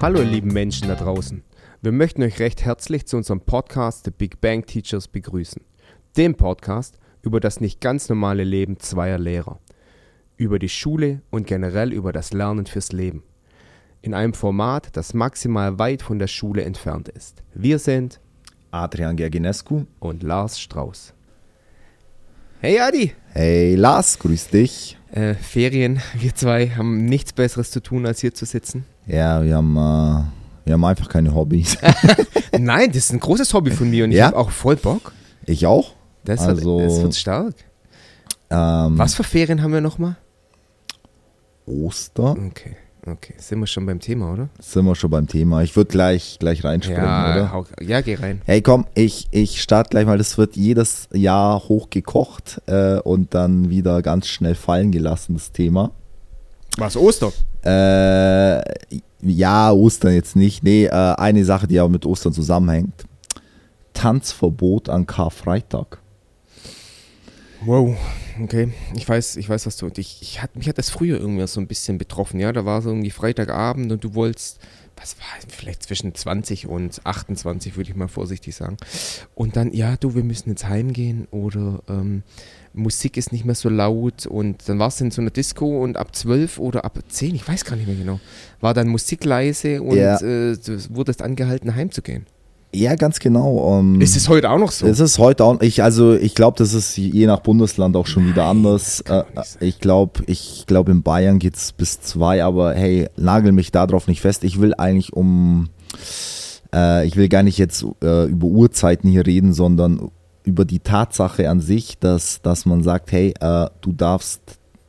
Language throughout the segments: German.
Hallo ihr lieben Menschen da draußen. Wir möchten euch recht herzlich zu unserem Podcast The Big Bang Teachers begrüßen. Dem Podcast über das nicht ganz normale Leben zweier Lehrer. Über die Schule und generell über das Lernen fürs Leben. In einem Format, das maximal weit von der Schule entfernt ist. Wir sind Adrian Gerginescu. und Lars Strauß. Hey Adi! Hey Lars, grüß dich. Äh, Ferien, wir zwei haben nichts Besseres zu tun, als hier zu sitzen. Ja, wir haben, äh, wir haben einfach keine Hobbys. Nein, das ist ein großes Hobby von mir und ich Ja? habe auch voll Bock. ich auch. Das, Also- wird, das wird stark. Ähm, Was für Ferien haben wir nochmal? Ostern? Okay, okay. Sind wir schon beim Thema, oder? Sind wir schon beim Thema. Ich würde gleich, gleich reinspringen, ja, oder? hau, ja, geh rein. Hey, komm, ich, ich starte gleich mal. Das wird jedes Jahr hochgekocht äh, und dann wieder ganz schnell fallen gelassen, das Thema. Was, Ostern? Äh, ja, Ostern jetzt nicht. Nee, äh, eine Sache, die aber mit Ostern zusammenhängt. Tanzverbot an Karfreitag. Wow, okay. Ich weiß, ich weiß, was du. Ich, ich hat, mich hat das früher irgendwie so ein bisschen betroffen, ja. Da war so irgendwie Freitagabend und du wolltest, was war, vielleicht zwischen 20 und 28, würde ich mal vorsichtig sagen. Und dann, ja, du, wir müssen jetzt heimgehen oder ähm, Musik ist nicht mehr so laut und dann warst du in so einer Disco und ab 12 oder ab 10, ich weiß gar nicht mehr genau, war dann Musik leise und Ja. äh, du wurdest angehalten, heimzugehen. Ja, ganz genau. ähm, Ist es heute auch noch so? Es ist heute auch, ich, also ich glaube, das ist je nach Bundesland auch schon wieder anders. Äh, ich glaube, ich glaube in Bayern geht es bis zwei, aber hey, nagel mich darauf nicht fest. Ich will eigentlich um, äh, ich will gar nicht jetzt äh, über Uhrzeiten hier reden, sondern über die Tatsache an sich, dass, dass man sagt, hey, äh, du darfst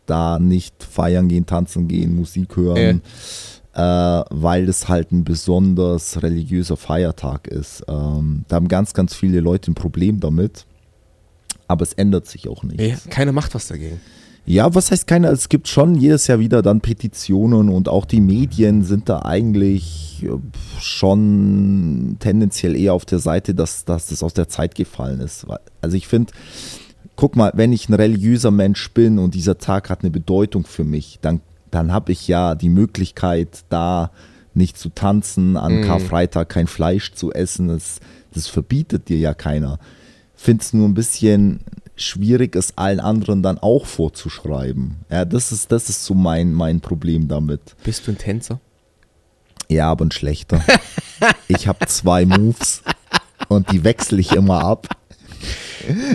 da nicht feiern gehen, tanzen gehen, Musik hören. Äh, weil es halt ein besonders religiöser Feiertag ist. Ähm, da haben ganz, ganz viele Leute ein Problem damit. Aber es ändert sich auch nicht. ja, keiner macht was dagegen. Ja, was heißt keiner? Es gibt schon jedes Jahr wieder dann Petitionen und auch die Medien sind da eigentlich äh, schon tendenziell eher auf der Seite, dass, dass das aus der Zeit gefallen ist. Also ich finde, guck mal, wenn ich ein religiöser Mensch bin und dieser Tag hat eine Bedeutung für mich, dann, dann habe ich ja die Möglichkeit, da nicht zu tanzen, an Karfreitag kein Fleisch zu essen. Das, das verbietet dir ja keiner. Finde es nur ein bisschen schwierig, es allen anderen dann auch vorzuschreiben. Ja, das ist, das ist so mein, mein Problem damit. Bist du ein Tänzer? Ja, aber ein schlechter. Ich habe zwei Moves und die wechsle ich immer ab.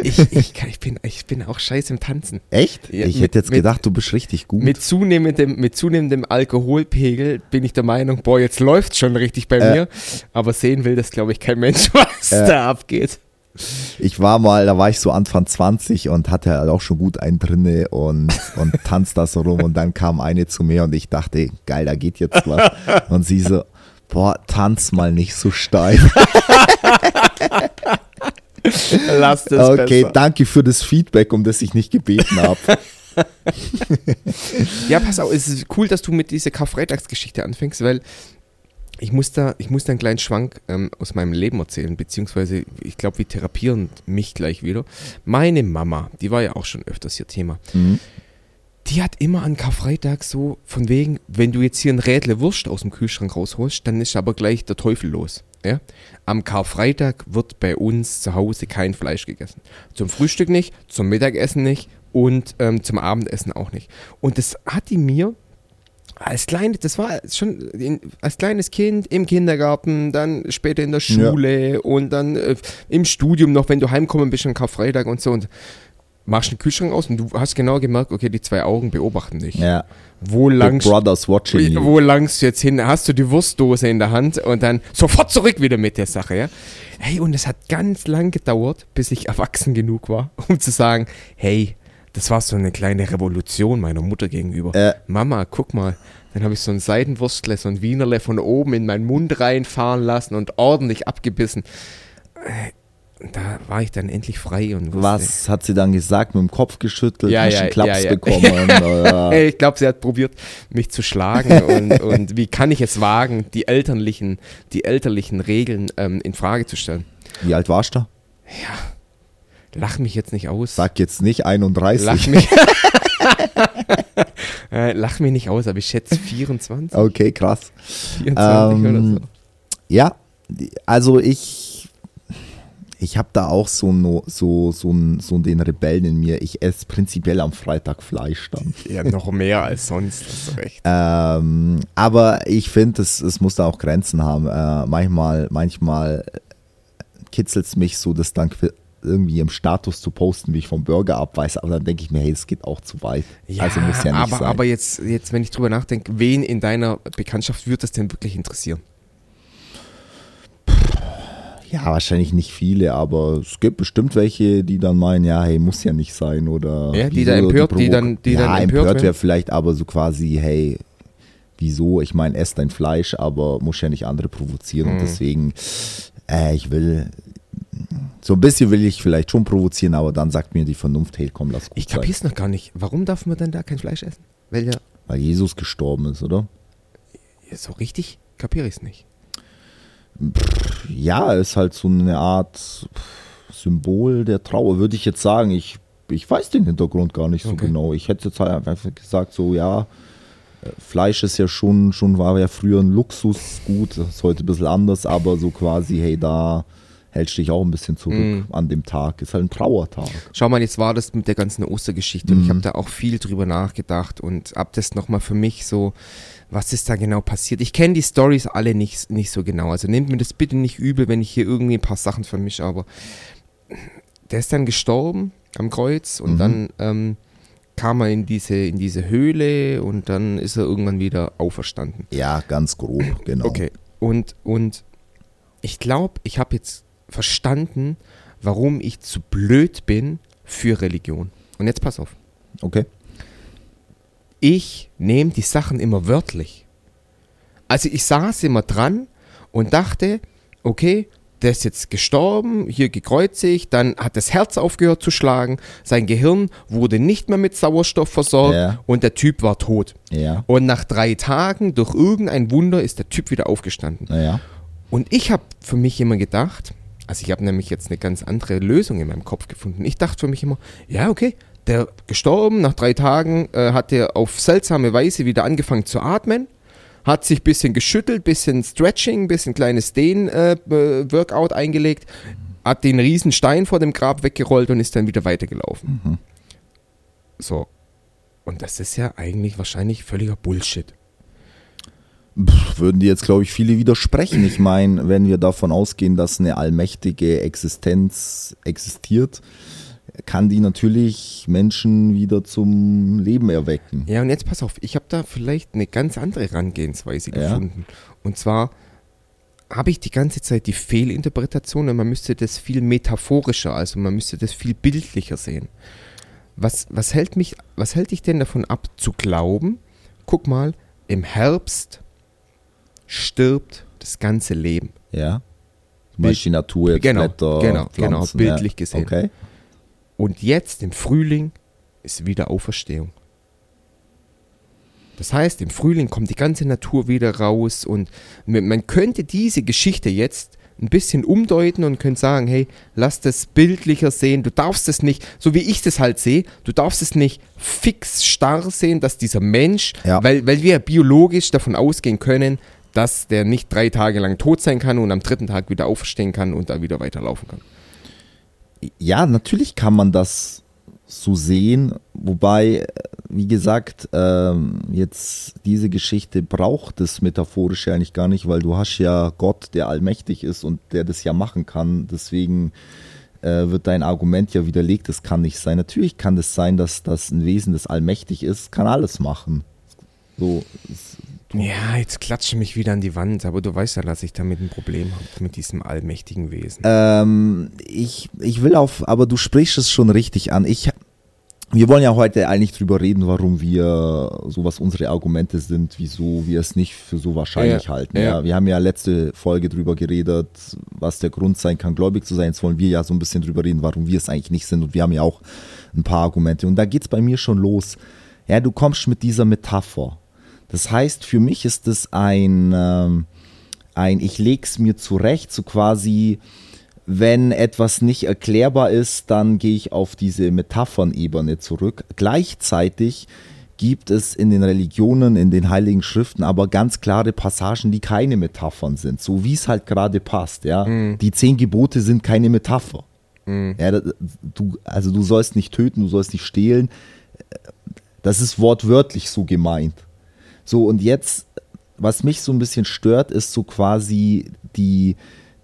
Ich, ich, kann, ich, bin, ich bin auch scheiße im Tanzen. Echt? Ja, ich mit- hätte jetzt mit- gedacht, du bist richtig gut. Mit zunehmendem, mit zunehmendem Alkoholpegel bin ich der Meinung, boah, jetzt läuft schon richtig bei Äh. mir. Aber sehen will das, glaube ich, kein Mensch, was Äh. da abgeht. Ich war mal, da war ich so Anfang 20 und hatte halt auch schon gut einen drinne und, und tanzt da so rum und dann kam eine zu mir und ich dachte, geil, da geht jetzt was. Und sie so, boah, tanz mal nicht so steif. Lass das Okay, besser. danke für das Feedback, um das ich nicht gebeten habe. Ja, pass auf, es ist cool, dass du mit dieser Karfreitagsgeschichte anfängst, weil ich muss da, ich muss da einen kleinen Schwank ähm, aus meinem Leben erzählen, beziehungsweise ich glaube, wir therapieren mich gleich wieder. Meine Mama, die war ja auch schon öfters hier Thema. Mhm. Die hat immer an Karfreitag so, von wegen, wenn du jetzt hier ein Rädle Wurst aus dem Kühlschrank rausholst, dann ist aber gleich der Teufel los. Ja? Am Karfreitag wird bei uns zu Hause kein Fleisch gegessen. Zum Frühstück nicht, zum Mittagessen nicht und ähm, zum Abendessen auch nicht. Und das hat die mir als kleines, das war schon in, als kleines Kind im Kindergarten, dann später in der Schule und dann äh, im Studium noch, wenn du heimkommen bist an Karfreitag und so und machst den Kühlschrank aus und du hast genau gemerkt, okay, die zwei Augen beobachten dich. Ja. Wo langst, Brothers watching you. wo langst du jetzt hin? Hast du die Wurstdose in der Hand und dann sofort zurück wieder mit der Sache, ja? Hey, und es hat ganz lang gedauert, bis ich erwachsen genug war, um zu sagen, hey, das war so eine kleine Revolution meiner Mutter gegenüber. Äh. Mama, guck mal. Dann habe ich so ein Seidenwurstle, so ein Wienerle von oben in meinen Mund reinfahren lassen und ordentlich abgebissen. Da war ich dann endlich frei und wusste, Was hat sie dann gesagt? Mit dem Kopf geschüttelt? Ja, ja, Klaps ja, ja. bekommen? oder? Ich glaube, sie hat probiert, mich zu schlagen und, und wie kann ich es wagen, die elterlichen, die elterlichen Regeln ähm, in Frage zu stellen. Wie alt warst du? Lach mich jetzt nicht aus. Sag jetzt nicht 31. Lach mich. äh, lach mich nicht aus, aber ich schätze 24. Okay, krass. 24 oder Ähm, so. Ja, also ich, ich habe da auch so, no, so, so, so den Rebellen in mir. Ich esse prinzipiell am Freitag Fleisch dann. Ja, noch mehr als sonst, hast du recht. Ähm, aber ich finde, es, es muss da auch Grenzen haben. Äh, manchmal manchmal kitzelt es mich so, das dann irgendwie im Status zu posten, wie ich vom Burger abweise. Aber dann denke ich mir, hey, es geht auch zu weit. also muss ja nicht aber, sein. aber jetzt, jetzt, wenn ich drüber nachdenke, wen in deiner Bekanntschaft würde das denn wirklich interessieren? Ja, wahrscheinlich nicht viele, aber es gibt bestimmt welche, die dann meinen, ja, hey, muss ja nicht sein. Oder Ja, die da empört- die provo- dann- die ja, dann empört empört wäre vielleicht aber so quasi, hey, wieso? Ich meine, ess dein Fleisch, aber muss ja nicht andere provozieren. Mhm. Und deswegen, äh, ich will, so ein bisschen will ich vielleicht schon provozieren, aber dann sagt mir die Vernunft, hey, komm, lass gut Ich sein. kapier's noch gar nicht. Warum darf man denn da kein Fleisch essen? Weil ja, Weil Jesus gestorben ist, oder? ja so richtig kapiere ich's nicht. Ja, ist halt so eine Art Symbol der Trauer, würde ich jetzt sagen. Ich, ich weiß den Hintergrund gar nicht so Okay. genau. Ich hätte jetzt halt einfach gesagt, so ja, äh, Fleisch ist ja schon, schon war ja früher ein Luxusgut, das ist heute ein bisschen anders, aber so quasi, hey, da hältst du dich auch ein bisschen zurück Mhm. an dem Tag. Ist halt ein Trauertag. Schau mal, jetzt war das mit der ganzen Ostergeschichte und ich Mhm. habe da auch viel drüber nachgedacht und hab das nochmal für mich so, was ist da genau passiert? Ich kenne die Stories alle nicht, nicht so genau, also nehmt mir das bitte nicht übel, wenn ich hier irgendwie ein paar Sachen vermische, aber der ist dann gestorben am Kreuz und Mhm. dann ähm, kam er in diese, in diese Höhle und dann ist er irgendwann wieder auferstanden. Ja, ganz grob, genau. Okay, und, und ich glaube, ich habe jetzt verstanden, warum ich zu blöd bin für Religion. Und jetzt pass auf. Okay. Ich nehme die Sachen immer wörtlich. Also ich saß immer dran und dachte, okay, der ist jetzt gestorben, hier gekreuzigt, dann hat das Herz aufgehört zu schlagen, sein Gehirn wurde nicht mehr mit Sauerstoff versorgt Ja. und der Typ war tot. Ja. Und nach drei Tagen, durch irgendein Wunder, ist der Typ wieder aufgestanden. Naja. Und ich habe für mich immer gedacht, also ich habe nämlich jetzt eine ganz andere Lösung in meinem Kopf gefunden. Ich dachte für mich immer, ja, okay, der gestorben, nach drei Tagen äh, hat er auf seltsame Weise wieder angefangen zu atmen, hat sich ein bisschen geschüttelt, bisschen Stretching, bisschen kleines Dehn-Workout eingelegt, hat den riesen Stein vor dem Grab weggerollt und ist dann wieder weitergelaufen. Mhm. So. Und das ist ja eigentlich wahrscheinlich völliger Bullshit. Pff, würden dir jetzt, glaube ich, viele widersprechen. Ich meine, wenn wir davon ausgehen, dass eine allmächtige Existenz existiert, kann die natürlich Menschen wieder zum Leben erwecken. Ja, und jetzt pass auf, ich habe da vielleicht eine ganz andere Herangehensweise Ja. gefunden. Und zwar habe ich die ganze Zeit die Fehlinterpretation und man müsste das viel metaphorischer, also man müsste das viel bildlicher sehen. Was, was, hält mich, was hält dich denn davon ab zu glauben, guck mal, im Herbst stirbt das ganze Leben. Ja. Zum Beispiel die Natur, jetzt Genau, Blätter, genau, genau, Pflanzen, bildlich ja. gesehen. Okay. Und jetzt im Frühling ist wieder Auferstehung. Das heißt, im Frühling kommt die ganze Natur wieder raus und man könnte diese Geschichte jetzt ein bisschen umdeuten und könnte sagen, hey, lass das bildlicher sehen, du darfst es nicht, so wie ich das halt sehe, du darfst es nicht fix starr sehen, dass dieser Mensch, Ja. weil, weil wir biologisch davon ausgehen können, dass der nicht drei Tage lang tot sein kann und am dritten Tag wieder auferstehen kann und da wieder weiterlaufen kann. Ja, natürlich kann man das so sehen, wobei, äh, wie gesagt, ähm, jetzt diese Geschichte braucht das Metaphorische eigentlich gar nicht, weil du hast ja Gott, der allmächtig ist und der das ja machen kann. Deswegen äh, wird dein Argument ja widerlegt, das kann nicht sein. Natürlich kann das sein, dass das ein Wesen, das allmächtig ist, kann alles machen. So, es- Ja, jetzt klatsche mich wieder an die Wand, aber du weißt ja, dass ich damit ein Problem habe, mit diesem allmächtigen Wesen. Ähm, ich, ich will auf, aber du sprichst es schon richtig an. Ich, wir wollen ja heute eigentlich drüber reden, warum wir, so was unsere Argumente sind, wieso wir es nicht für so wahrscheinlich Ja, halten. ja. Ja. wir haben ja letzte Folge drüber geredet, was der Grund sein kann, gläubig zu sein. Jetzt wollen wir ja so ein bisschen drüber reden, warum wir es eigentlich nicht sind. Und wir haben ja auch ein paar Argumente. Und da geht's bei mir schon los. Ja, du kommst mit dieser Metapher. Das heißt, für mich ist es ein, ähm, ein ich leg's mir zurecht, so quasi wenn etwas nicht erklärbar ist, dann gehe ich auf diese Metaphernebene zurück. Gleichzeitig gibt es in den Religionen, in den heiligen Schriften aber ganz klare Passagen, die keine Metaphern sind, so wie es halt gerade passt. Ja? Mhm. Die zehn Gebote sind keine Metapher. Mhm. Ja, du, also du sollst nicht töten, du sollst nicht stehlen. Das ist wortwörtlich so gemeint. So, und jetzt, was mich so ein bisschen stört, ist so quasi die,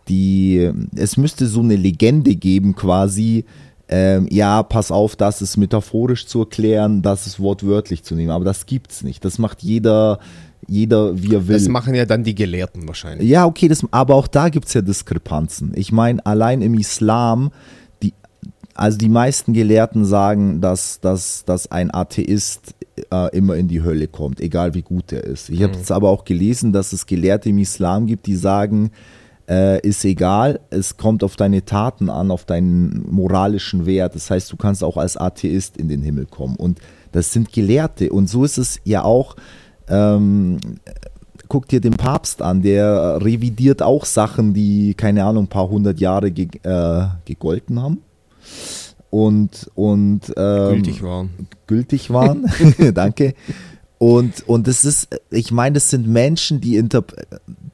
die, es müsste so eine Legende geben, quasi, ähm, ja, pass auf, das ist metaphorisch zu erklären, das ist wortwörtlich zu nehmen. Aber das gibt's nicht. Das macht jeder, jeder, wie er will. Das machen ja dann die Gelehrten wahrscheinlich. Ja, okay, das, aber auch da gibt es ja Diskrepanzen. Ich meine, allein im Islam, die, also die meisten Gelehrten sagen, dass, dass, dass ein Atheist äh, immer in die Hölle kommt, egal wie gut er ist. Ich habe es aber auch gelesen, dass es Gelehrte im Islam gibt, die sagen, äh, ist egal, es kommt auf deine Taten an, auf deinen moralischen Wert. Das heißt, du kannst auch als Atheist in den Himmel kommen. Und das sind Gelehrte. Und so ist es ja auch. Ähm, guck dir den Papst an, der revidiert auch Sachen, die, keine Ahnung, ein paar hundert Jahre ge äh, gegolten haben. Und, und ähm, Gültig waren. gültig waren. Danke. Und, und es ist, ich meine, das sind Menschen, die, interp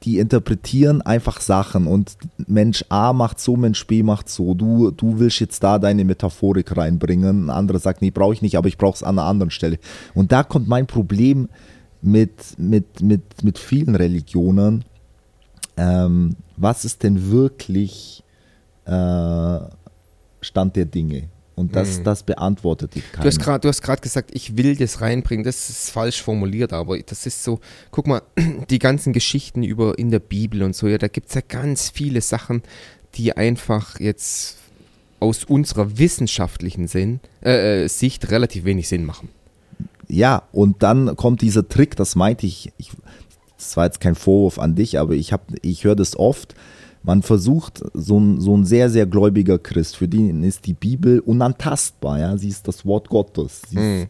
die interpretieren einfach Sachen und Mensch A macht so, Mensch B macht so. Du, du willst jetzt da deine Metaphorik reinbringen. Ein anderer sagt, nee, brauche ich nicht, aber ich brauche es an einer anderen Stelle. Und da kommt mein Problem mit, mit, mit, mit vielen Religionen. Ähm, was ist denn wirklich äh, Stand der Dinge? Und das, Mhm. das beantwortet die keiner. Du hast grad- du hast gerade gesagt, ich will das reinbringen. Das ist falsch formuliert, aber das ist so, guck mal, die ganzen Geschichten über in der Bibel und so, ja, da gibt es ja ganz viele Sachen, die einfach jetzt aus unserer wissenschaftlichen Sinn, äh, äh, Sicht relativ wenig Sinn machen. Ja, und dann kommt dieser Trick, das meinte ich, ich das war jetzt kein Vorwurf an dich, aber ich, hab, ich höre das oft. Man versucht, so ein, so ein sehr, sehr gläubiger Christ, für den ist die Bibel unantastbar. Ja? Sie ist das Wort Gottes. Sie ist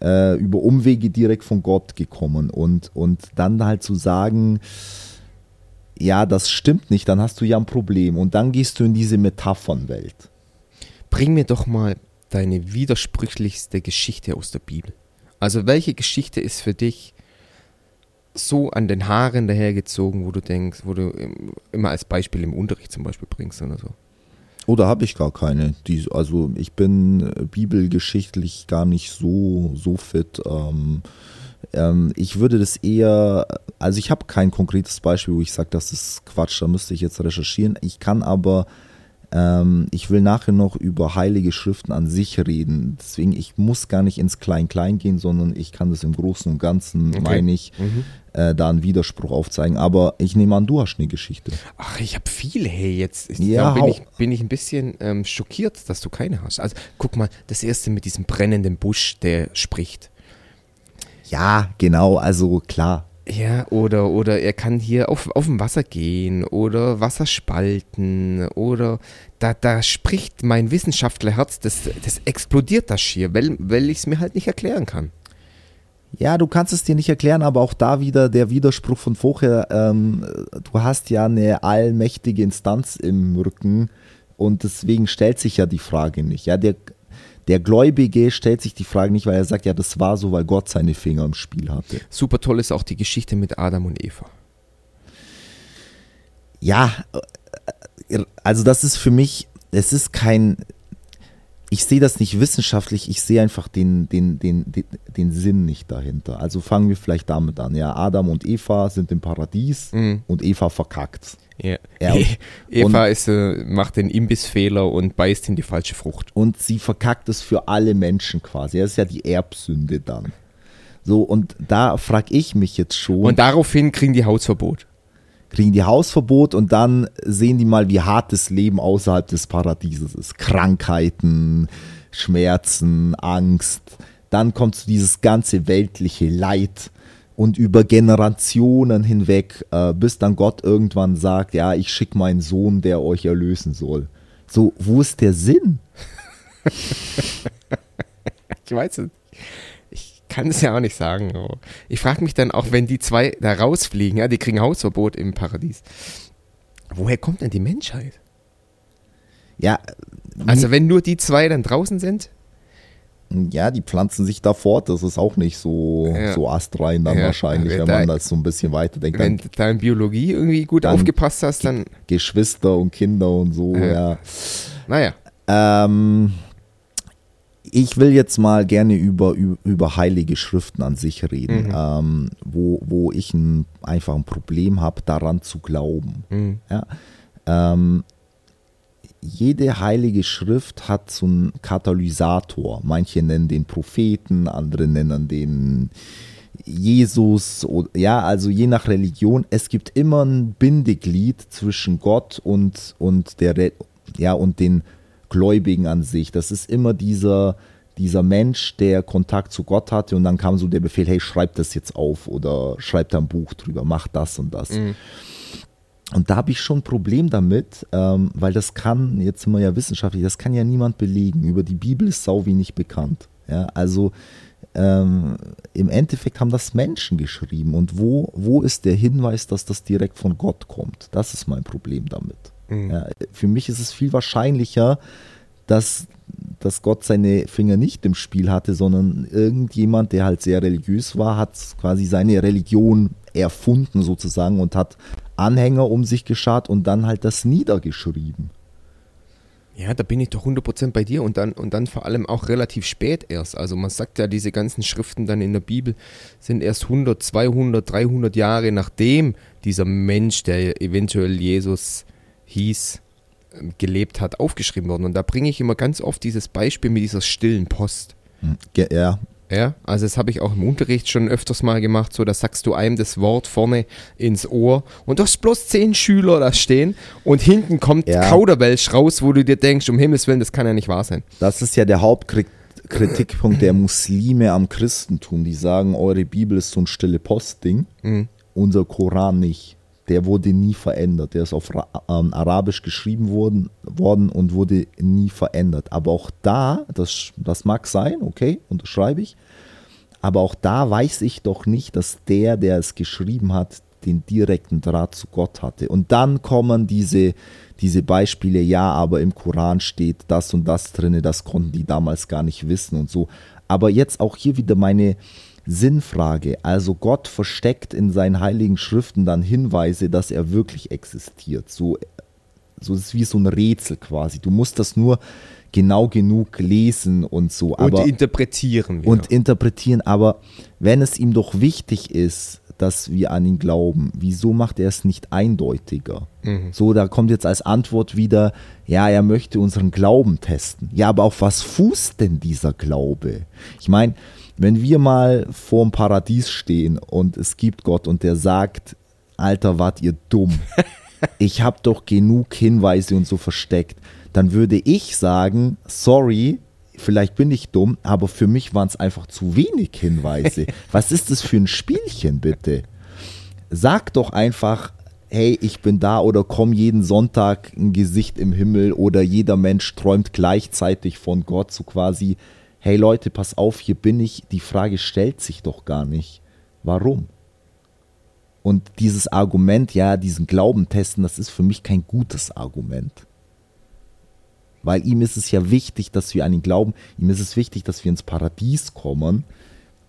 äh, über Umwege direkt von Gott gekommen. Und, und dann halt zu sagen, ja, das stimmt nicht, dann hast du ja ein Problem. Und dann gehst du in diese Metaphernwelt. Bring mir doch mal deine widersprüchlichste Geschichte aus der Bibel. Also welche Geschichte ist für dich so an den Haaren dahergezogen, wo du denkst, wo du im- immer als Beispiel im Unterricht zum Beispiel bringst oder so? Oder habe ich gar keine? Die, also ich bin äh, bibelgeschichtlich gar nicht so, so fit. Ähm, ähm, ich würde das eher, also ich habe kein konkretes Beispiel, wo ich sage, das ist Quatsch, da müsste ich jetzt recherchieren. Ich kann aber, ähm, ich will nachher noch über heilige Schriften an sich reden. Deswegen, ich muss gar nicht ins Klein-Klein gehen, sondern ich kann das im Großen und Ganzen, Okay. meine ich, äh, da einen Widerspruch aufzeigen. Aber ich nehme an, du hast eine Geschichte. Ach, ich habe viele, hey, jetzt ist, Ja, bin, ich, bin ich ein bisschen ähm, schockiert, dass du keine hast. Also guck mal, das erste mit diesem brennenden Busch, der spricht. Ja, genau, also klar. Ja, oder, oder er kann hier auf, auf dem Wasser gehen oder Wasser spalten oder da, da spricht mein Wissenschaftlerherz, das, das explodiert das schier, weil, weil ich es mir halt nicht erklären kann. Ja, du kannst es dir nicht erklären, aber auch da wieder der Widerspruch von vorher. Ähm, du hast ja eine allmächtige Instanz im Rücken und deswegen stellt sich ja die Frage nicht. Ja, der, der Gläubige stellt sich die Frage nicht, weil er sagt, ja, das war so, weil Gott seine Finger im Spiel hatte. Super toll ist auch die Geschichte mit Adam und Eva. Ja, also das ist für mich, es ist kein, ich sehe das nicht wissenschaftlich, ich sehe einfach den, den, den, den, den Sinn nicht dahinter. Also fangen wir vielleicht damit an. Ja, Adam und Eva sind im Paradies Mhm. und Eva verkackt. Ja. Ja, und- Eva ist, äh, macht den Imbissfehler und beißt in die falsche Frucht. Und sie verkackt es für alle Menschen quasi. Das ist ja die Erbsünde dann. So, und da frage ich mich jetzt schon. Und daraufhin kriegen die Hausverbot. kriegen die Hausverbot und dann sehen die mal, wie hart das Leben außerhalb des Paradieses ist. Krankheiten, Schmerzen, Angst. Dann kommt so dieses ganze weltliche Leid und über Generationen hinweg, äh, bis dann Gott irgendwann sagt, ja, ich schicke meinen Sohn, der euch erlösen soll. So, wo ist der Sinn? Ich weiß es. Ich kann es ja auch nicht sagen. Ich frage mich dann auch, wenn die zwei da rausfliegen, ja, die kriegen Hausverbot im Paradies. Woher kommt denn die Menschheit? Ja, Also wenn nur die zwei dann draußen sind, ja, die pflanzen sich da fort. Das ist auch nicht so, Ja. so astrein dann Ja, wahrscheinlich, wenn wenn da- man das so ein bisschen weiter denkt. wenn du da in Biologie irgendwie gut aufgepasst hast, dann, Geschwister und Kinder und so, Ja. ja. naja. Ähm, ich will jetzt mal gerne über, über heilige Schriften an sich reden, Mhm. ähm, wo, wo ich ein, einfach ein Problem habe, daran zu glauben. Mhm. Ja? Ähm, jede heilige Schrift hat so einen Katalysator. Manche nennen den Propheten, andere nennen den Jesus. Ja, also je nach Religion. Es gibt immer ein Bindeglied zwischen Gott und, und, der, ja, und den Gläubigen an sich. Das ist immer dieser, dieser Mensch, der Kontakt zu Gott hatte und dann kam so der Befehl, hey, schreib das jetzt auf oder schreib da ein Buch drüber, mach das und das. Und da habe ich schon ein Problem damit, ähm, weil das kann, jetzt sind wir ja wissenschaftlich, das kann ja niemand belegen. Über die Bibel ist sau wenig bekannt. Ja, also ähm, im Endeffekt haben das Menschen geschrieben. Und wo, wo ist der Hinweis, dass das direkt von Gott kommt? Das ist mein Problem damit. Ja, für mich ist es viel wahrscheinlicher, dass, dass Gott seine Finger nicht im Spiel hatte, sondern irgendjemand, der halt sehr religiös war, hat quasi seine Religion erfunden sozusagen und hat Anhänger um sich geschart und dann halt das niedergeschrieben. Ja, da bin ich doch 100% bei dir und dann, und dann vor allem auch relativ spät erst. Also man sagt ja, diese ganzen Schriften dann in der Bibel sind erst 100, 200, 300 Jahre nachdem dieser Mensch, der eventuell Jesus hieß, ähm, gelebt hat, aufgeschrieben worden. Und da bringe ich immer ganz oft dieses Beispiel mit dieser stillen Post. Ja, Ja, also das habe ich auch im Unterricht schon öfters mal gemacht, so da sagst du einem das Wort vorne ins Ohr und du hast bloß zehn Schüler da stehen und hinten kommt Ja. Kauderwelsch raus, wo du dir denkst, um Himmels Willen, das kann ja nicht wahr sein. das ist ja der Hauptkritikpunkt der Muslime am Christentum. Die sagen, eure Bibel ist so ein stille Postding, Mhm. unser Koran nicht. Der wurde nie verändert. Der ist auf ähm, Arabisch geschrieben worden, worden und wurde nie verändert. Aber auch da, das, das mag sein, okay, unterschreibe ich. Aber auch da weiß ich doch nicht, dass der, der es geschrieben hat, den direkten Draht zu Gott hatte. Und dann kommen diese, diese Beispiele, ja, aber im Koran steht das und das drinne, das konnten die damals gar nicht wissen und so. Aber jetzt auch hier wieder meine Sinnfrage. Also Gott versteckt in seinen heiligen Schriften dann Hinweise, dass er wirklich existiert. So, so ist es wie so ein Rätsel quasi. Du musst das nur genau genug lesen und so. Aber und interpretieren wir. und interpretieren. Aber wenn es ihm doch wichtig ist, dass wir an ihn glauben, wieso macht er es nicht eindeutiger? So, da kommt jetzt als Antwort wieder, ja, er möchte unseren Glauben testen. Ja, aber auf was fußt denn dieser Glaube? Ich meine, wenn wir mal vor dem Paradies stehen und es gibt Gott und der sagt, Alter, wart ihr dumm. Ich habe doch genug Hinweise und so versteckt. Dann würde ich sagen, sorry, vielleicht bin ich dumm, aber für mich waren es einfach zu wenig Hinweise. Was ist das für ein Spielchen, bitte? Sag doch einfach, hey, ich bin da oder komm jeden Sonntag ein Gesicht im Himmel oder jeder Mensch träumt gleichzeitig von Gott, so quasi, hey Leute, pass auf, hier bin ich. Die Frage stellt sich doch gar nicht. Warum? Und dieses Argument, ja, diesen Glauben testen, das ist für mich kein gutes Argument. Weil ihm ist es ja wichtig, dass wir an ihn glauben. Ihm ist es wichtig, dass wir ins Paradies kommen.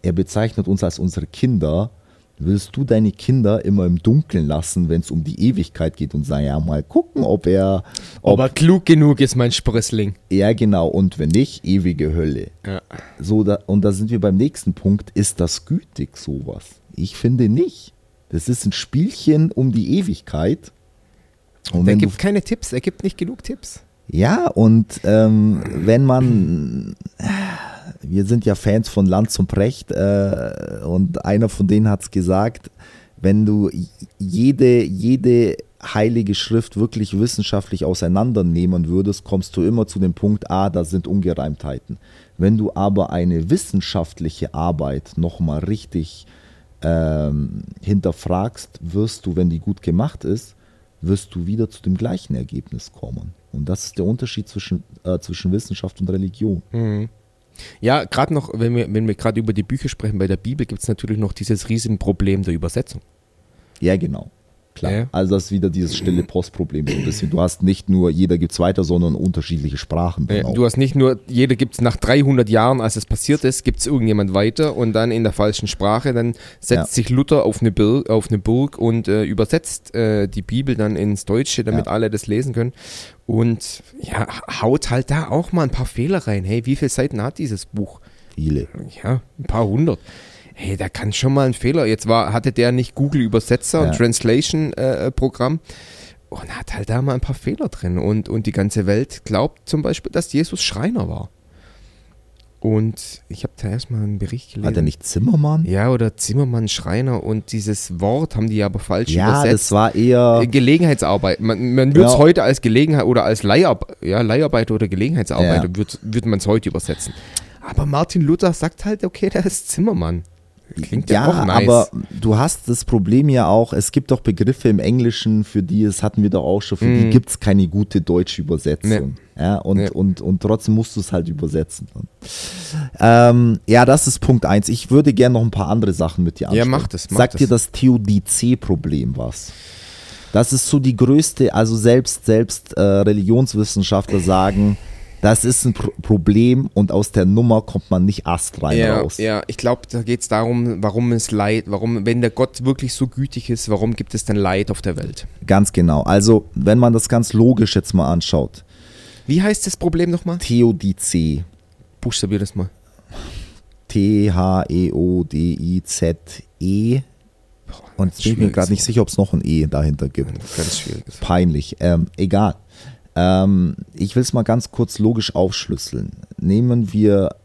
Er bezeichnet uns als unsere Kinder. Willst du deine Kinder immer im Dunkeln lassen, wenn es um die Ewigkeit geht und sagen, ja, mal gucken, ob er, ob, Aber klug genug ist mein Sprössling. er genau und wenn nicht, ewige Hölle. Ja. So, da, und da sind wir beim nächsten Punkt. Ist das gütig, sowas? Ich finde nicht. Das ist ein Spielchen um die Ewigkeit. Und Er gibt keine Tipps, er gibt nicht genug Tipps. ja, und ähm, wenn man, wir sind ja Fans von Lanz und Precht äh, und einer von denen hat es gesagt, wenn du jede, jede heilige Schrift wirklich wissenschaftlich auseinandernehmen würdest, kommst du immer zu dem Punkt, ah, da sind Ungereimtheiten. Wenn du aber eine wissenschaftliche Arbeit nochmal richtig ähm, hinterfragst, wirst du, wenn die gut gemacht ist, wirst du wieder zu dem gleichen Ergebnis kommen. Und das ist der Unterschied zwischen, äh, zwischen Wissenschaft und Religion. Ja, gerade noch, wenn wir, wenn wir gerade über die Bücher sprechen, bei der Bibel gibt es natürlich noch dieses Riesenproblem der Übersetzung. Ja, genau. Klar. Ja. Also das ist wieder dieses stille Postproblem so ein bisschen. Du hast nicht nur jeder gibt's weiter, sondern unterschiedliche Sprachen. auch. Du hast nicht nur, jeder gibt es nach 300 Jahren, als es passiert ist, gibt es irgendjemand weiter und dann in der falschen Sprache, dann setzt Ja. sich Luther auf eine, Bir auf eine Burg und äh, übersetzt äh, die Bibel dann ins Deutsche, damit Ja. alle das lesen können. Und ja, haut halt da auch mal ein paar Fehler rein. Hey, wie viele Seiten hat dieses Buch? Viele. Ja, ein paar hundert. Hey, da kann schon mal ein Fehler. Jetzt war, hatte der nicht Google Übersetzer Ja. und Translation äh, Programm und hat halt da mal ein paar Fehler drin. Und, und die ganze Welt glaubt zum Beispiel, dass Jesus Schreiner war. Und ich habe da erstmal einen Bericht gelesen. Hat er nicht Zimmermann? Ja, oder Zimmermann, Schreiner und dieses Wort haben die aber falsch Ja, übersetzt. das war eher. Äh, Gelegenheitsarbeit. Man, man würde es Ja. heute als Gelegenheit oder als Leihab ja, Leiharbeiter oder Gelegenheitsarbeiter Ja. würde würd man es heute übersetzen. Aber Martin Luther sagt halt, okay, der ist Zimmermann. Klingt ja, ja, auch nice. aber du hast das Problem ja auch, es gibt doch Begriffe im Englischen, für die, das hatten wir doch auch schon, für die Mhm. gibt es keine gute deutsche Übersetzung. Ja, und, Nee. und, und trotzdem musst du es halt übersetzen. Ähm, ja, das ist Punkt eins. Ich würde gerne noch ein paar andere Sachen mit dir Ja, ansprechen. mach das, mach Sagt das. dir das Theodizee-Problem was? Das ist so die größte, also selbst, selbst äh, Religionswissenschaftler sagen, das ist ein Pro Problem und aus der Nummer kommt man nicht astrein ja, raus. ja, ich glaube, da geht es darum, warum es Leid, warum, wenn der Gott wirklich so gütig ist, warum gibt es denn Leid auf der Welt? Ganz genau. Also, wenn man das ganz logisch jetzt mal anschaut, Wie heißt das Problem nochmal? Theodizee, Buchstabier das mal. E T-H-E-O-D-I-Z-E. Und jetzt bin ich mir gerade nicht sicher, ob es noch ein E dahinter gibt. Ganz schwieriges. Peinlich. Ähm, egal. Ähm, ich will es mal ganz kurz logisch aufschlüsseln. Nehmen wir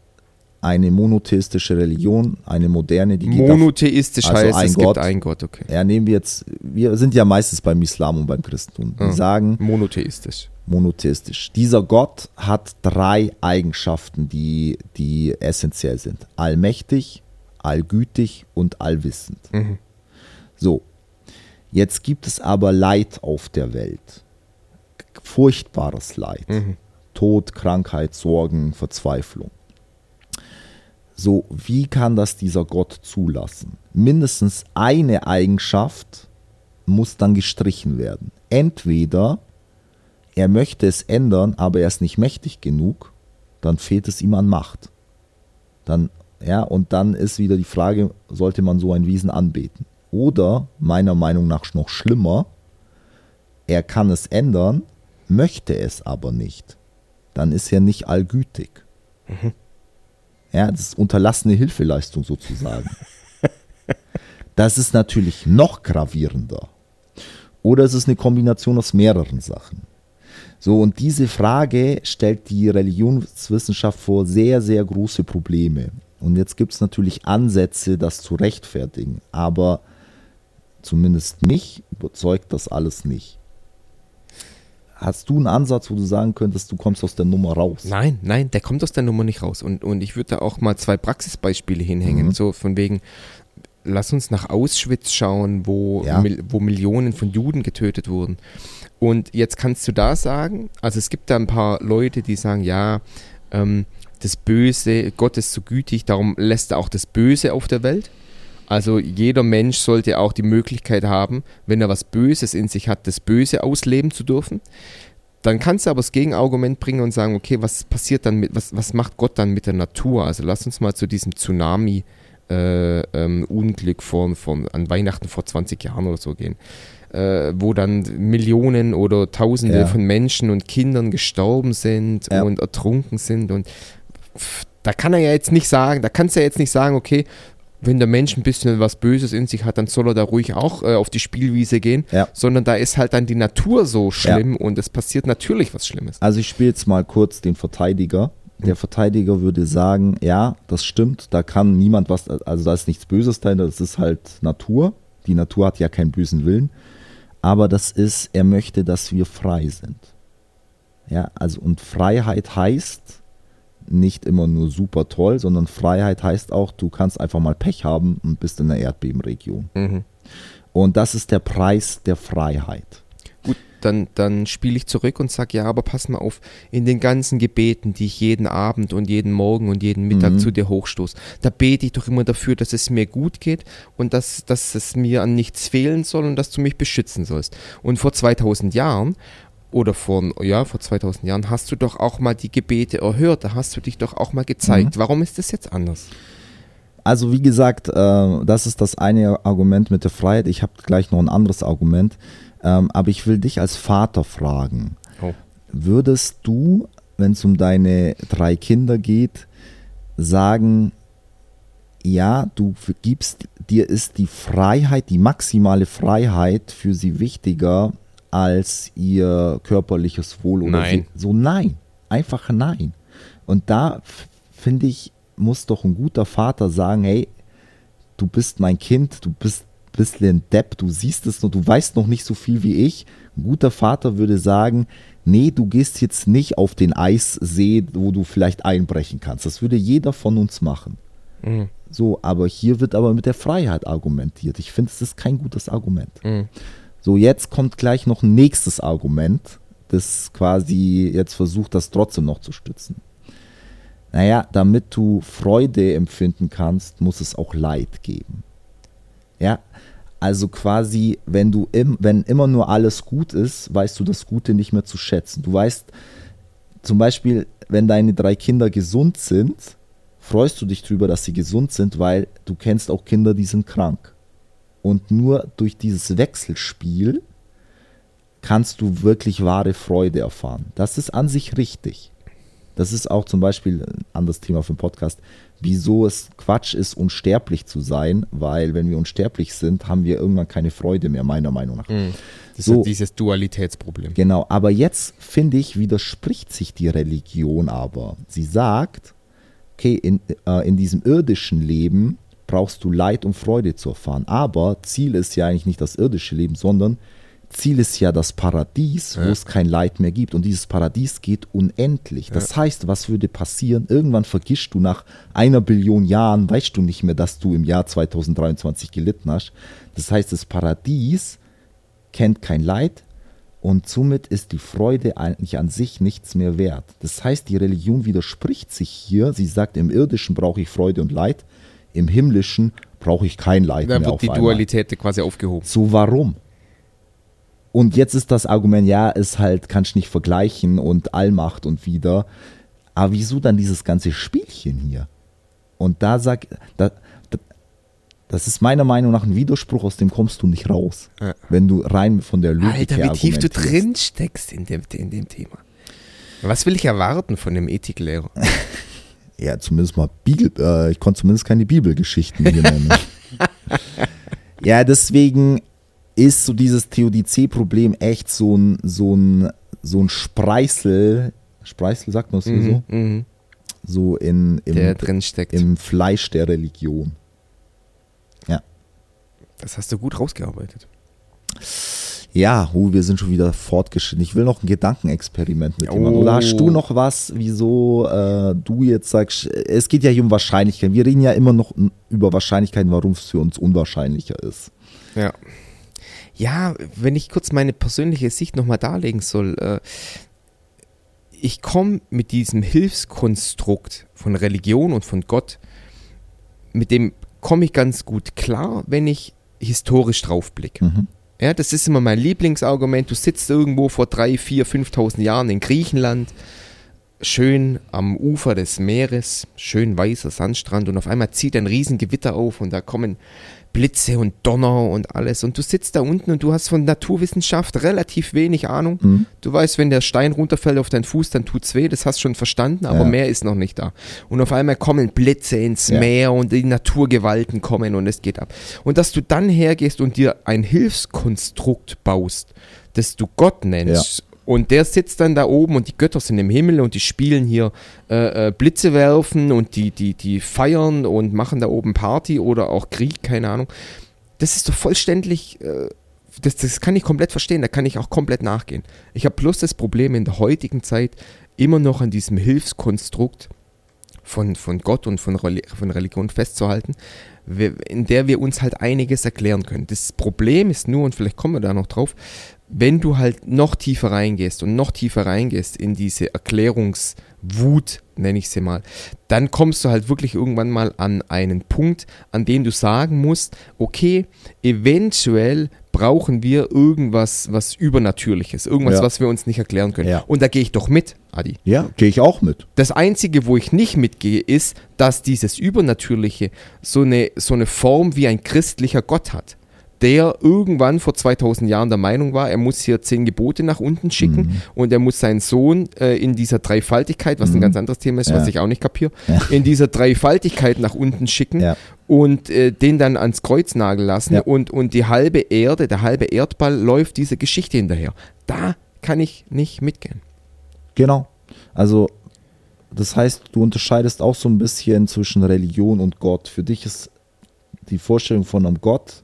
eine monotheistische Religion, eine moderne, die geht auf, Monotheistisch also heißt, ein es Gott. gibt einen Gott, okay. ja, nehmen wir jetzt, wir sind ja meistens beim Islam und beim Christentum. Die Ja. sagen, Monotheistisch. monotheistisch. Dieser Gott hat drei Eigenschaften, die, die essentiell sind. Allmächtig, allgütig und allwissend. Mhm. So, jetzt gibt es aber Leid auf der Welt. Furchtbares Leid. Mhm. Tod, Krankheit, Sorgen, Verzweiflung. So, wie kann das dieser Gott zulassen? Mindestens eine Eigenschaft muss dann gestrichen werden. Entweder er möchte es ändern, aber er ist nicht mächtig genug, dann fehlt es ihm an Macht. Dann, ja, und dann ist wieder die Frage, sollte man so ein Wesen anbeten? Oder, meiner Meinung nach noch schlimmer, er kann es ändern, möchte es aber nicht. Dann ist er nicht allgütig. Ja, das ist unterlassene Hilfeleistung sozusagen. Das ist natürlich noch gravierender. Oder es ist eine Kombination aus mehreren Sachen. So, und diese Frage stellt die Religionswissenschaft vor sehr, sehr große Probleme. Und jetzt gibt es natürlich Ansätze, das zu rechtfertigen. Aber zumindest mich überzeugt das alles nicht. Hast du einen Ansatz, wo du sagen könntest, du kommst aus der Nummer raus? Nein, nein, der kommt aus der Nummer nicht raus. Und, und ich würde da auch mal zwei Praxisbeispiele hinhängen. Mhm. So von wegen, lass uns nach Auschwitz schauen, wo, Ja. Wo Millionen von Juden getötet wurden. Und jetzt kannst du da sagen, also es gibt da ein paar Leute, die sagen, ja, ähm, das Böse, Gott ist so gütig, darum lässt er auch das Böse auf der Welt. Also jeder Mensch sollte auch die Möglichkeit haben, wenn er was Böses in sich hat, das Böse ausleben zu dürfen. Dann kannst du aber das Gegenargument bringen und sagen, okay, was passiert dann mit, was, was macht Gott dann mit der Natur? Also lass uns mal zu diesem Tsunami äh, ähm, Unglück von, von, an Weihnachten vor 20 Jahren oder so gehen, äh, wo dann Millionen oder Tausende Ja. von Menschen und Kindern gestorben sind Ja. und ertrunken sind und pff, da kann er ja jetzt nicht sagen, da kannst du ja jetzt nicht sagen, okay, wenn der Mensch ein bisschen was Böses in sich hat, dann soll er da ruhig auch äh, auf die Spielwiese gehen, Ja. sondern da ist halt dann die Natur so schlimm und es passiert natürlich was Schlimmes. Also ich spiele jetzt mal kurz den Verteidiger. Der Verteidiger würde sagen, ja, das stimmt, da kann niemand was, also da ist nichts Böses dahinter, das ist halt Natur. Die Natur hat ja keinen bösen Willen. Aber das ist, er möchte, dass wir frei sind. Ja, also und Freiheit heißt nicht immer nur super toll, sondern Freiheit heißt auch, du kannst einfach mal Pech haben und bist in einer Erdbebenregion. Mhm. Und das ist der Preis der Freiheit. Gut, dann, dann spiele ich zurück und sage, ja, aber pass mal auf, in den ganzen Gebeten, die ich jeden Abend und jeden Morgen und jeden Mittag Mhm. zu dir hochstoße, da bete ich doch immer dafür, dass es mir gut geht und dass, dass es mir an nichts fehlen soll und dass du mich beschützen sollst. Und vor 2000 Jahren oder vor, ja, vor 2000 Jahren hast du doch auch mal die Gebete erhört, da hast du dich doch auch mal gezeigt. Warum ist das jetzt anders? Also wie gesagt, äh, das ist das eine Argument mit der Freiheit. Ich habe gleich noch ein anderes Argument. Ähm, aber ich will dich als Vater fragen. Oh. Würdest du, wenn es um deine drei Kinder geht, sagen, ja, du gibst, dir ist die Freiheit, die maximale Freiheit für sie wichtiger als ihr körperliches Wohl oder Nein. so? Nein, einfach nein. Und da finde ich, muss doch ein guter Vater sagen, hey, du bist mein Kind, du bist ein bisschen ein Depp, du siehst es noch, du weißt noch nicht so viel wie ich. Ein guter Vater würde sagen, nee, du gehst jetzt nicht auf den Eissee, wo du vielleicht einbrechen kannst. Das würde jeder von uns machen. Mhm. So, aber hier wird aber mit der Freiheit argumentiert. Ich finde, es ist kein gutes Argument. Mhm. So, jetzt kommt gleich noch ein nächstes Argument, das quasi jetzt versucht, das trotzdem noch zu stützen. Naja, damit du Freude empfinden kannst, muss es auch Leid geben. Ja, also quasi, wenn du im, wenn immer nur alles gut ist, weißt du das Gute nicht mehr zu schätzen. Du weißt zum Beispiel, wenn deine drei Kinder gesund sind, freust du dich drüber, dass sie gesund sind, weil du kennst auch Kinder, die sind krank. Und nur durch dieses Wechselspiel kannst du wirklich wahre Freude erfahren. Das ist an sich richtig. Das ist auch zum Beispiel ein anderes Thema für den Podcast, wieso es Quatsch ist, unsterblich zu sein, weil wenn wir unsterblich sind, haben wir irgendwann keine Freude mehr, meiner Meinung nach. Das So. ist dieses Dualitätsproblem. Genau, aber jetzt finde ich, widerspricht sich die Religion aber. Sie sagt, okay, in, äh, in diesem irdischen Leben brauchst du Leid, um Freude zu erfahren. Aber Ziel ist ja eigentlich nicht das irdische Leben, sondern Ziel ist ja das Paradies, wo Ja. es kein Leid mehr gibt. Und dieses Paradies geht unendlich. Das heißt, was würde passieren? Irgendwann vergisst du nach einer Billion Jahren, weißt du nicht mehr, dass du im Jahr 2023 gelitten hast. Das heißt, das Paradies kennt kein Leid und somit ist die Freude eigentlich an sich nichts mehr wert. Das heißt, die Religion widerspricht sich hier. Sie sagt, im irdischen brauche ich Freude und Leid, im himmlischen brauche ich kein Leid Da mehr wird auf die einmal. Dualität quasi aufgehoben. So warum? Und jetzt ist das Argument, ja, ist halt, kannst nicht vergleichen und Allmacht und wieder. Aber wieso dann dieses ganze Spielchen hier? Und da sag, da, da, das ist meiner Meinung nach ein Widerspruch, aus dem kommst du nicht raus. Ja. Wenn du rein von der Logik Alter, wie tief du drin steckst in dem, in dem Thema. Was will ich erwarten von dem Ethiklehrer? Ja, zumindest mal Bibel, äh, ich konnte zumindest keine Bibelgeschichten hier nennen. ja, deswegen ist so dieses Theodizee-Problem echt so ein, so ein, so ein Spreißel, Spreißel sagt man es hier so? Mhm, So in, im, der drin steckt. im Fleisch der Religion. Das hast du gut rausgearbeitet. Ja, oh, wir sind schon wieder fortgeschritten. Ich will noch ein Gedankenexperiment mit dir machen. Oh. Oder hast du noch was, wieso äh, du jetzt sagst, es geht ja hier um Wahrscheinlichkeiten. Wir reden ja immer noch über Wahrscheinlichkeiten, warum es für uns unwahrscheinlicher ist. Ja. Ja, wenn ich kurz meine persönliche Sicht nochmal darlegen soll. Äh, ich komme mit diesem Hilfskonstrukt von Religion und von Gott, mit dem komme ich ganz gut klar, wenn ich historisch drauf blicke. Mhm. Ja, das ist immer mein Lieblingsargument. Du sitzt irgendwo vor drei, vier, 5.000 Jahren in Griechenland, schön am Ufer des Meeres, schön weißer Sandstrand und auf einmal zieht ein Riesengewitter auf und da kommen Blitze und Donner und alles und du sitzt da unten und du hast von Naturwissenschaft relativ wenig Ahnung. Mhm. Du weißt, wenn der Stein runterfällt auf deinen Fuß, dann tut's weh, das hast du schon verstanden, aber Ja. mehr ist noch nicht da. Und auf einmal kommen Blitze ins Ja. Meer und die Naturgewalten kommen und es geht ab. Und dass du dann hergehst und dir ein Hilfskonstrukt baust, das du Gott nennst. Und der sitzt dann da oben und die Götter sind im Himmel und die spielen hier äh, äh, Blitze werfen und die, die, die feiern und machen da oben Party oder auch Krieg, keine Ahnung. Das ist doch vollständig, äh, das, das kann ich komplett verstehen, da kann ich auch komplett nachgehen. Ich habe bloß das Problem in der heutigen Zeit immer noch an diesem Hilfskonstrukt von, von Gott und von, Reli von Religion festzuhalten, in der wir uns halt einiges erklären können. Das Problem ist nur, und vielleicht kommen wir da noch drauf, wenn du halt noch tiefer reingehst und noch tiefer reingehst in diese Erklärungswut, nenne ich sie mal, dann kommst du halt wirklich irgendwann mal an einen Punkt, an dem du sagen musst, okay, eventuell brauchen wir irgendwas, was Übernatürliches, irgendwas, Ja. was wir uns nicht erklären können. Ja. Und da gehe ich doch mit, Adi. Ja, gehe ich auch mit. Das Einzige, wo ich nicht mitgehe, ist, dass dieses Übernatürliche so eine, so eine Form wie ein christlicher Gott hat, der irgendwann vor 2000 Jahren der Meinung war, er muss hier zehn Gebote nach unten schicken und er muss seinen Sohn äh, in dieser Dreifaltigkeit, was ein ganz anderes Thema ist, was Ja. ich auch nicht kapiere, Ja. in dieser Dreifaltigkeit nach unten schicken Ja. und äh, den dann ans Kreuz nageln lassen und, und die halbe Erde, der halbe Erdball läuft dieser Geschichte hinterher. Da kann ich nicht mitgehen. Genau. Also, das heißt, du unterscheidest auch so ein bisschen zwischen Religion und Gott. Für dich ist die Vorstellung von einem Gott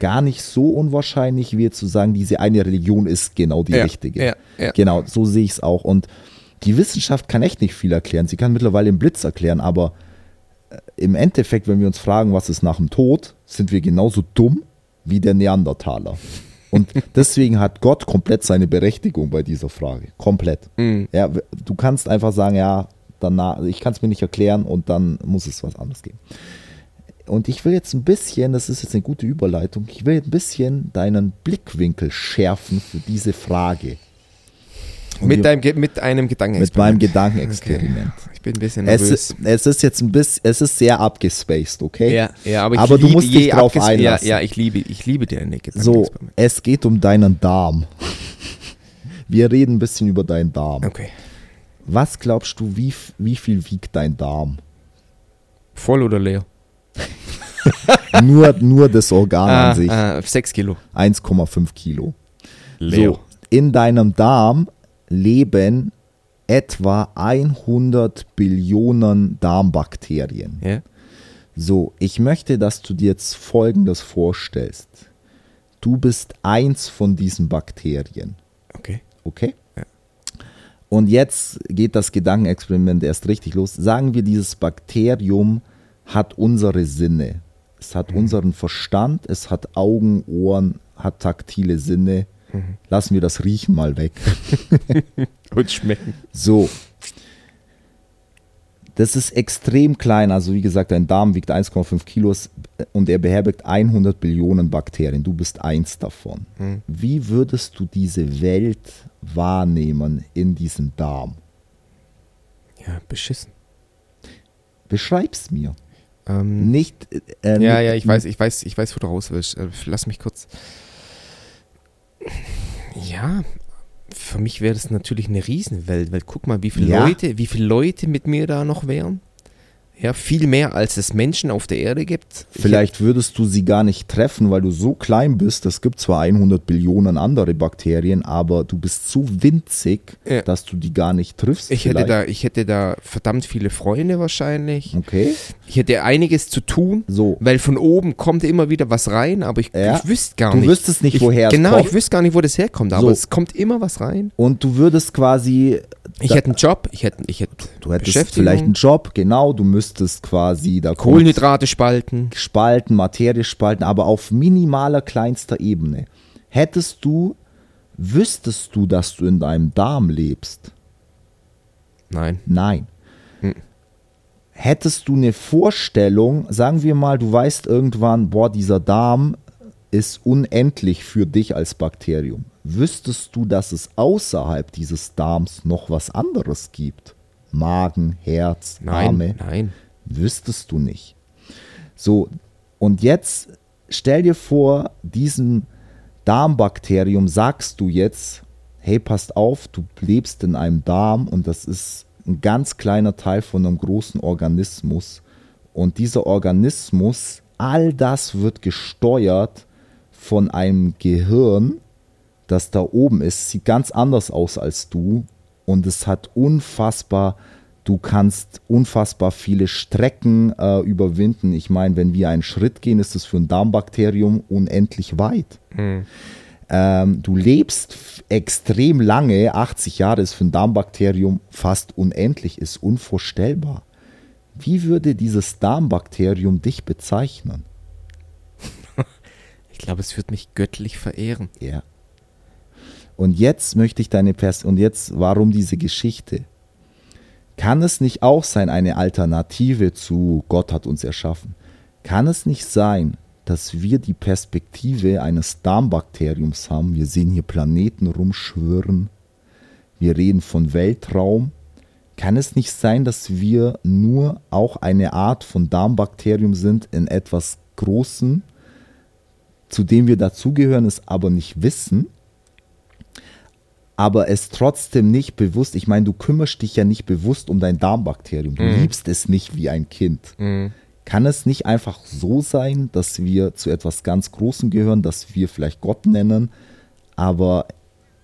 gar nicht so unwahrscheinlich, wie zu sagen, diese eine Religion ist genau die Ja, richtige. ja, ja. Genau, so sehe ich es auch. Und die Wissenschaft kann echt nicht viel erklären. Sie kann mittlerweile den Blitz erklären, aber äh, im Endeffekt, wenn wir uns fragen, was ist nach dem Tod, sind wir genauso dumm wie der Neandertaler. Und deswegen hat Gott komplett seine Berechtigung bei dieser Frage. Komplett. Ja, w- du kannst einfach sagen, ja, danach, ich kann es mir nicht erklären und dann muss es was anderes geben. Und ich will jetzt ein bisschen, das ist jetzt eine gute Überleitung, ich will ein bisschen deinen Blickwinkel schärfen für diese Frage. Und Mit, deinem, mit einem Gedanken. mit meinem Gedankenexperiment. Ich bin ein bisschen Es nervös. ist, es ist jetzt ein bisschen, es ist sehr abgespaced, okay? ja, ja, aber, ich Aber du liebe musst dich drauf einlassen. Ja, ja, ich liebe, ich liebe deine So, Gedankenexperimente. es geht um deinen Darm. Wir reden ein bisschen über deinen Darm. Okay. Was glaubst du, wie, wie viel wiegt dein Darm? Voll oder leer? Nur, nur das Organ an sich. ah, sechs Kilo. 1,5 Kilo. Leer. So, in deinem Darm leben etwa 100 Billionen Darmbakterien. Ja? So, ich möchte, dass du dir jetzt Folgendes vorstellst. Du bist eins von diesen Bakterien, Okay. okay? Ja. Und jetzt geht das Gedankenexperiment erst richtig los. Sagen wir, dieses Bakterium hat unsere Sinne. Es hat unseren Verstand, es hat Augen, Ohren, hat taktile Sinne. Lassen wir das Riechen mal weg. Und schmecken. So. Das ist extrem klein. Also wie gesagt, dein Darm wiegt 1,5 Kilos und er beherbergt 100 Billionen Bakterien. Du bist eins davon. Wie würdest du diese Welt wahrnehmen in diesem Darm? Ja, beschissen. Beschreib's mir. Ähm, Nicht. Äh, ja, ja, ich weiß, ich weiß, ich weiß, wo du raus willst. Äh, Lass mich kurz. Ja, für mich wäre das natürlich eine Riesenwelt, weil guck mal, wie viele Ja. Leute, wie viele Leute mit mir da noch wären. Ja, viel mehr als es Menschen auf der Erde gibt. Ich Vielleicht würdest du sie gar nicht treffen, weil du so klein bist. Es gibt zwar 100 Billionen andere Bakterien, aber du bist so winzig, Ja. dass du die gar nicht triffst. Ich hätte, da, ich hätte da verdammt viele Freunde wahrscheinlich. Okay. Ich hätte einiges zu tun, So. weil von oben kommt immer wieder was rein, aber ich, Ja. ich wüsste gar Du nicht. wüsstest nicht, ich, woher es Genau, kommt. ich wüsste gar nicht, wo das herkommt, aber So. es kommt immer was rein. Und du würdest quasi. Ich hätte einen Job, ich hätte, ich hätte Du hättest vielleicht einen Job, genau. Du müsstest quasi da Kohlenhydrate spalten. spalten, Materie spalten, aber auf minimaler kleinster Ebene. Hättest du, wüsstest du, dass du in deinem Darm lebst? Nein. Nein. Hm. Hättest du eine Vorstellung, sagen wir mal, du weißt irgendwann, boah, dieser Darm ist unendlich für dich als Bakterium. Wüsstest du, dass es außerhalb dieses Darms noch was anderes gibt? Magen, Herz, Nein. Arme? Nein. Wüsstest du nicht. So, und jetzt stell dir vor, diesem Darmbakterium sagst du jetzt, hey, passt auf, du lebst in einem Darm und das ist ein ganz kleiner Teil von einem großen Organismus. Und dieser Organismus, all das wird gesteuert von einem Gehirn, das da oben ist, sieht ganz anders aus als du und es hat unfassbar, du kannst unfassbar viele Strecken äh, überwinden. Ich meine, wenn wir einen Schritt gehen, ist es für ein Darmbakterium unendlich weit. Ähm, du lebst extrem lange, 80 Jahre ist für ein Darmbakterium fast unendlich, ist unvorstellbar. Wie würde dieses Darmbakterium dich bezeichnen? Ich glaube, es wird mich göttlich verehren. Ja. Und jetzt möchte ich deine Pers und jetzt warum diese Geschichte? Kann es nicht auch sein, eine Alternative zu Gott hat uns erschaffen? Kann es nicht sein, dass wir die Perspektive eines Darmbakteriums haben? Wir sehen hier Planeten rumschwirren. Wir reden von Weltraum. Kann es nicht sein, dass wir nur auch eine Art von Darmbakterium sind in etwas Großen, zu dem wir dazugehören, es aber nicht wissen? Aber es trotzdem nicht bewusst, ich meine, du kümmerst dich ja nicht bewusst um dein Darmbakterium, du Mhm. liebst es nicht wie ein Kind. Mhm. Kann es nicht einfach so sein, dass wir zu etwas ganz Großem gehören, dass wir vielleicht Gott nennen, aber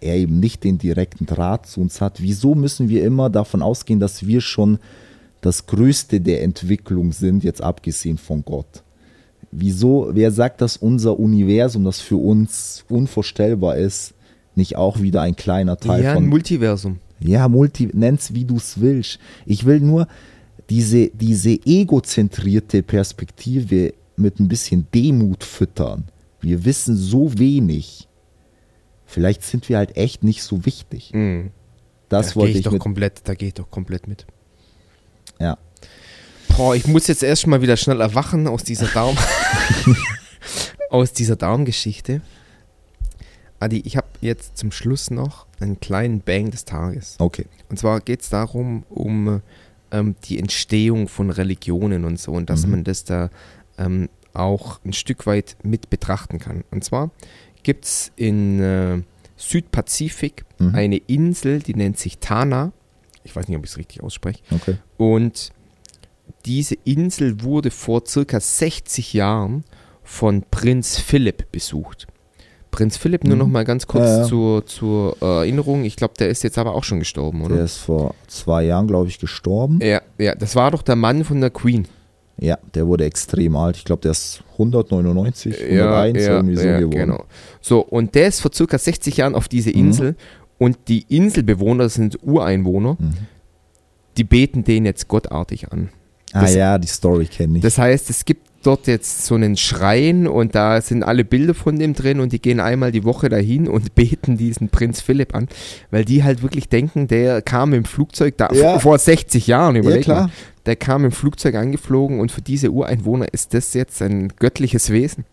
er eben nicht den direkten Draht zu uns hat? Wieso müssen wir immer davon ausgehen, dass wir schon das Größte der Entwicklung sind, jetzt abgesehen von Gott? Wieso, wer sagt, dass unser Universum, das für uns unvorstellbar ist, nicht auch wieder ein kleiner Teil Ja, von ein Multiversum. ja, Multi, nenn's wie du es willst. Ich will nur diese, diese egozentrierte Perspektive mit ein bisschen Demut füttern. Wir wissen so wenig. Vielleicht sind wir halt echt nicht so wichtig. Mhm. Das da gehe wollte ich ich doch komplett, da gehe ich doch komplett mit. Ja. Boah, ich muss jetzt erst mal wieder schnell erwachen aus dieser Darm aus dieser Darmgeschichte. Adi, ich habe jetzt zum Schluss noch einen kleinen Bang des Tages. Okay. Und zwar geht es darum, um ähm, die Entstehung von Religionen und so und dass Mhm. man das da ähm, auch ein Stück weit mit betrachten kann. Und zwar gibt es in äh, Südpazifik Mhm. eine Insel, die nennt sich Tana. Ich weiß nicht, ob ich es richtig ausspreche. Okay. Und diese Insel wurde vor circa 60 Jahren von Prinz Philipp besucht. Prinz Philipp, nur Mhm. noch mal ganz kurz Ja, ja. Zur, zur äh, Erinnerung, ich glaube, der ist jetzt aber auch schon gestorben, oder? Der ist vor zwei Jahren, glaube ich, gestorben. Ja, ja, das war doch der Mann von der Queen. Ja, der wurde extrem alt. Ich glaube, der ist 199, Ja, 101, ja, irgendwie so geworden. genau. So, und der ist vor circa 60 Jahren auf diese Mhm. Insel und die Inselbewohner, das sind Ureinwohner, Mhm. die beten den jetzt gottartig an. Ah Das- ja, die Story kenne ich. Das heißt, es gibt dort jetzt so einen Schrein und da sind alle Bilder von dem drin und die gehen einmal die Woche dahin und beten diesen Prinz Philipp an, weil die halt wirklich denken, der kam im Flugzeug da Ja. vor 60 Jahren, ja, überleg klar. mal. Der kam im Flugzeug angeflogen und für diese Ureinwohner ist das jetzt ein göttliches Wesen.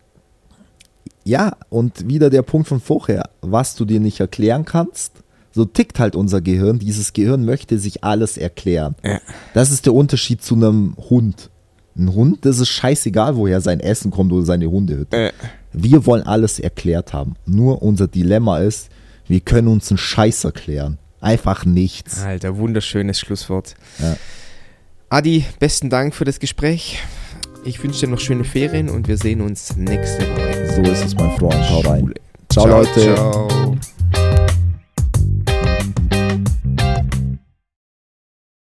Ja, und wieder der Punkt von vorher, was du dir nicht erklären kannst, so tickt halt unser Gehirn. Dieses Gehirn möchte sich alles erklären. Ja. Das ist der Unterschied zu einem Hund. Ein Hund, das ist scheißegal, woher sein Essen kommt oder seine Hundehütte. Äh. Wir wollen alles erklärt haben. Nur unser Dilemma ist, wir können uns einen Scheiß erklären. Einfach nichts. Alter, wunderschönes Schlusswort. Ja. Adi, besten Dank für das Gespräch. Ich wünsche dir noch schöne Ferien und wir sehen uns nächste Woche. So ist es, mein Freund. Hau rein. Schule. Ciao, Leute. Ciao.